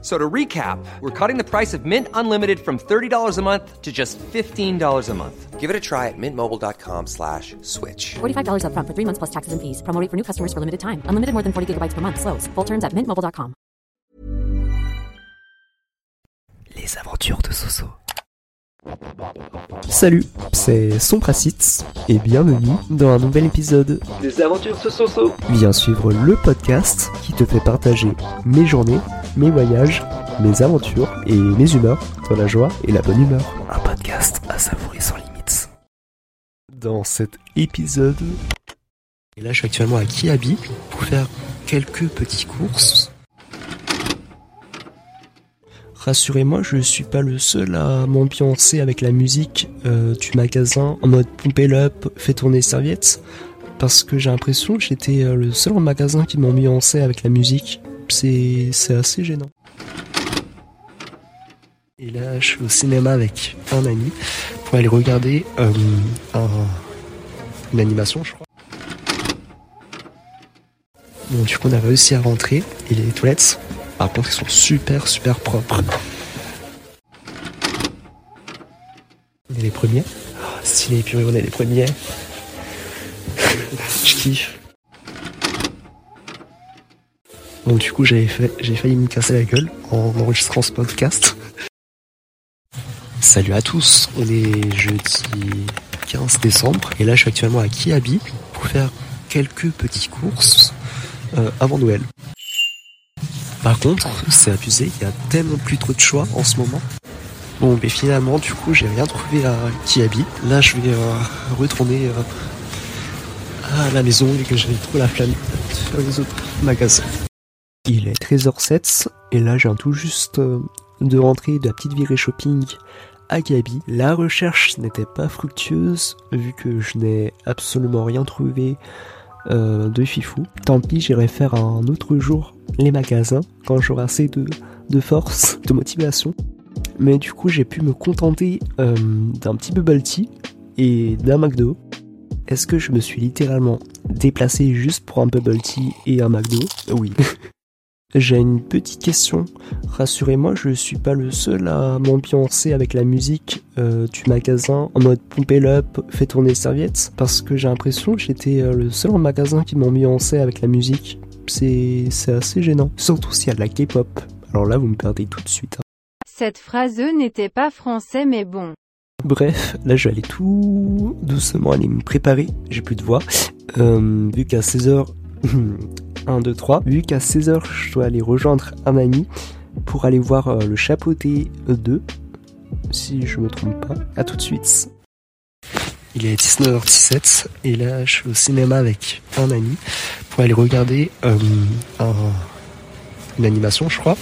So to recap, we're cutting the price of Mint Unlimited from $30 a month to just $15 a month. Give it a try at mintmobile.com slash switch. $45 upfront for three months plus taxes and fees. Promo rate for new customers for limited time. Unlimited more than 40 gigabytes per month. Slows. Full terms at mintmobile.com. Les aventures de Soso. Salut, c'est Sompracite et bienvenue dans un nouvel épisode des aventures de Soso. Viens suivre le podcast qui te fait partager mes journées, mes voyages, mes aventures et mes humeurs dans la joie et la bonne humeur. Un podcast à savourer sans limites. Dans cet épisode, et là je suis actuellement à Kiabi pour faire quelques petites courses Rassurez-moi, je suis pas le seul à m'ambiancer avec la musique euh, du magasin en mode pomper up, fait tourner serviettes, parce que j'ai l'impression que j'étais euh, le seul en magasin qui m'ambiançait avec la musique. C'est assez gênant. Et là, je suis au cinéma avec un ami pour aller regarder euh, un- une animation, je crois. Bon, du coup, on a réussi à rentrer et les toilettes, par contre, ils sont super, super propres. On est les premiers. Ah, stylé, purée, on est les premiers. Je kiffe. Bon, du coup, j'avais j'ai failli me casser la gueule en enregistrant ce podcast. Salut à tous, on est jeudi 15 décembre et là je suis actuellement à Kiabi pour faire quelques petites courses euh, avant Noël. Par contre, c'est abusé, il y a tellement plus trop de choix en ce moment. Bon, mais finalement, du coup, j'ai rien trouvé à Kiabi. Là, je vais euh, retourner euh, à la maison et que j'ai trop la flemme de faire les autres magasins. Il est 13h07 et là, j'ai un tout juste euh, de rentrer de la petite virée shopping à Gabi. La recherche n'était pas fructueuse vu que je n'ai absolument rien trouvé euh, de fifou. Tant pis, j'irai faire un autre jour les magasins quand j'aurai assez de, de force, de motivation. Mais du coup, j'ai pu me contenter euh, d'un petit bubble tea et d'un McDo. Est-ce que je me suis littéralement déplacé juste pour un bubble tea et un McDo? Oui. J'ai une petite question. Rassurez-moi, je suis pas le seul à m'ambiancer avec la musique euh, du magasin en mode pomper up, fait tourner serviettes, parce que j'ai l'impression que j'étais euh, le seul en magasin qui m'ambiançait avec la musique. C'est c'est assez gênant, surtout s'il y a de la K-pop. Alors là, vous me perdez tout de suite. hein. Cette phrase n'était pas français mais bon. Bref, là je vais aller tout doucement aller me préparer, j'ai plus de voix. Euh, vu qu'à 16h, 1, 2, 3, vu qu'à 16h je dois aller rejoindre un ami pour aller voir euh, le chapeauté 2, si je me trompe pas. À tout de suite. Il est 19h17 et là je suis au cinéma avec un ami pour aller regarder euh, un- une animation je crois,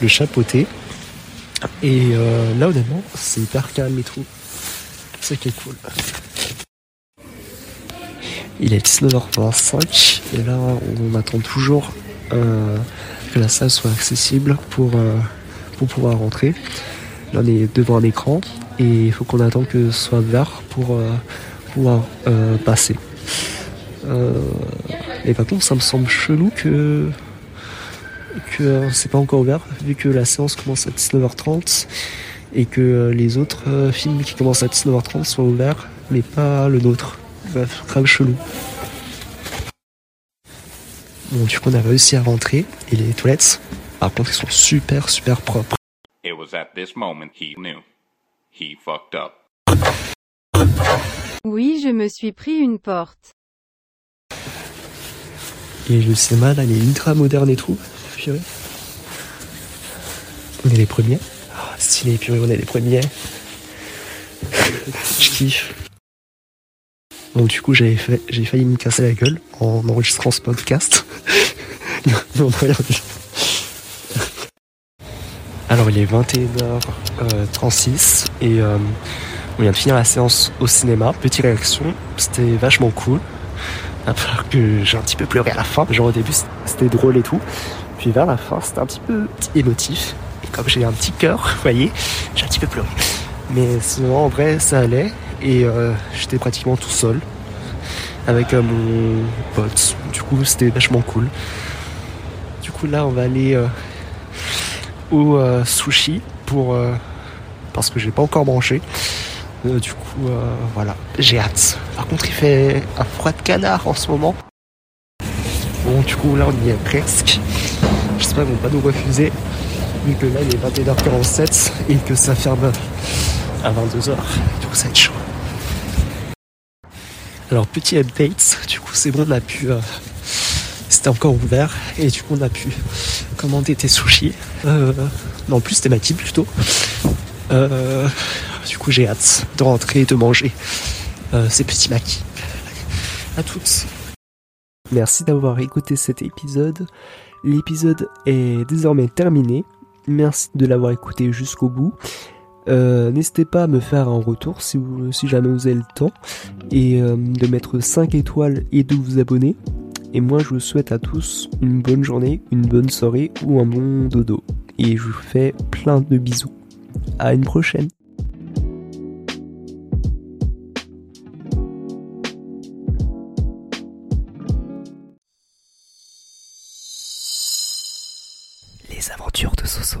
le chapeauté. Et euh, là honnêtement c'est hyper calme et tout. C'est qui est cool. Il est 19h25 et là on attend toujours euh, que la salle soit accessible pour, euh, pour pouvoir rentrer. Là on est devant un écran et il faut qu'on attende que ce soit vert pour euh, pouvoir passer. Et par contre ça me semble chelou que que c'est pas encore ouvert vu que la séance commence à 19h30 et que les autres films qui commencent à 19h30 sont ouverts mais pas le nôtre. Bref, grave chelou. Bon, du coup, on a réussi à rentrer et les toilettes, par contre, ils sont super super propres. It was at this moment he knew. He fucked up. Oui, je me suis pris une porte. Et le cinéma, là, il est ultra moderne et tout. Purée. On est les premiers. Ah, stylé, purée, on est les premiers. Je kiffe. Donc du coup, j'avais fait, j'ai failli me casser la gueule en enregistrant ce podcast. Alors il est 21h36 et euh, on vient de finir la séance au cinéma. Petite réaction, c'était vachement cool. À part que j'ai un petit peu pleuré à la fin. Genre au début c'était drôle et tout. Puis vers la fin, c'était un petit peu émotif. Et comme j'ai un petit cœur, vous voyez, j'ai un petit peu pleuré. Mais sinon, en vrai, ça allait. Et euh, j'étais pratiquement tout seul avec euh, mon pote. Du coup, c'était vachement cool. Du coup, là, on va aller euh, au sushi pour parce que j'ai pas encore branché. Du coup, voilà, j'ai hâte. Par contre, il fait un froid de canard en ce moment. Bon, du coup, là, on y est presque. J'espère qu'ils vont pas nous refuser, vu que là, il est 21h47 et que ça ferme à 22h. Du coup, ça va être chaud. Alors, petit update. Du coup, c'est bon, on a pu. euh, c'était encore ouvert et du coup, on a pu commander tes sushis. Euh, non, plus, maquis plutôt. Euh, du coup, j'ai hâte de rentrer et de manger euh, ces petits maquis. À toutes. Merci d'avoir écouté cet épisode. L'épisode est désormais terminé. Merci de l'avoir écouté jusqu'au bout. Euh, N'hésitez pas à me faire un retour si, jamais vous avez le temps et euh, de mettre 5 étoiles et de vous abonner. Et moi je vous souhaite à tous une bonne journée, une bonne soirée ou un bon dodo. Et je vous fais plein de bisous. À une prochaine. Les aventures de Soso.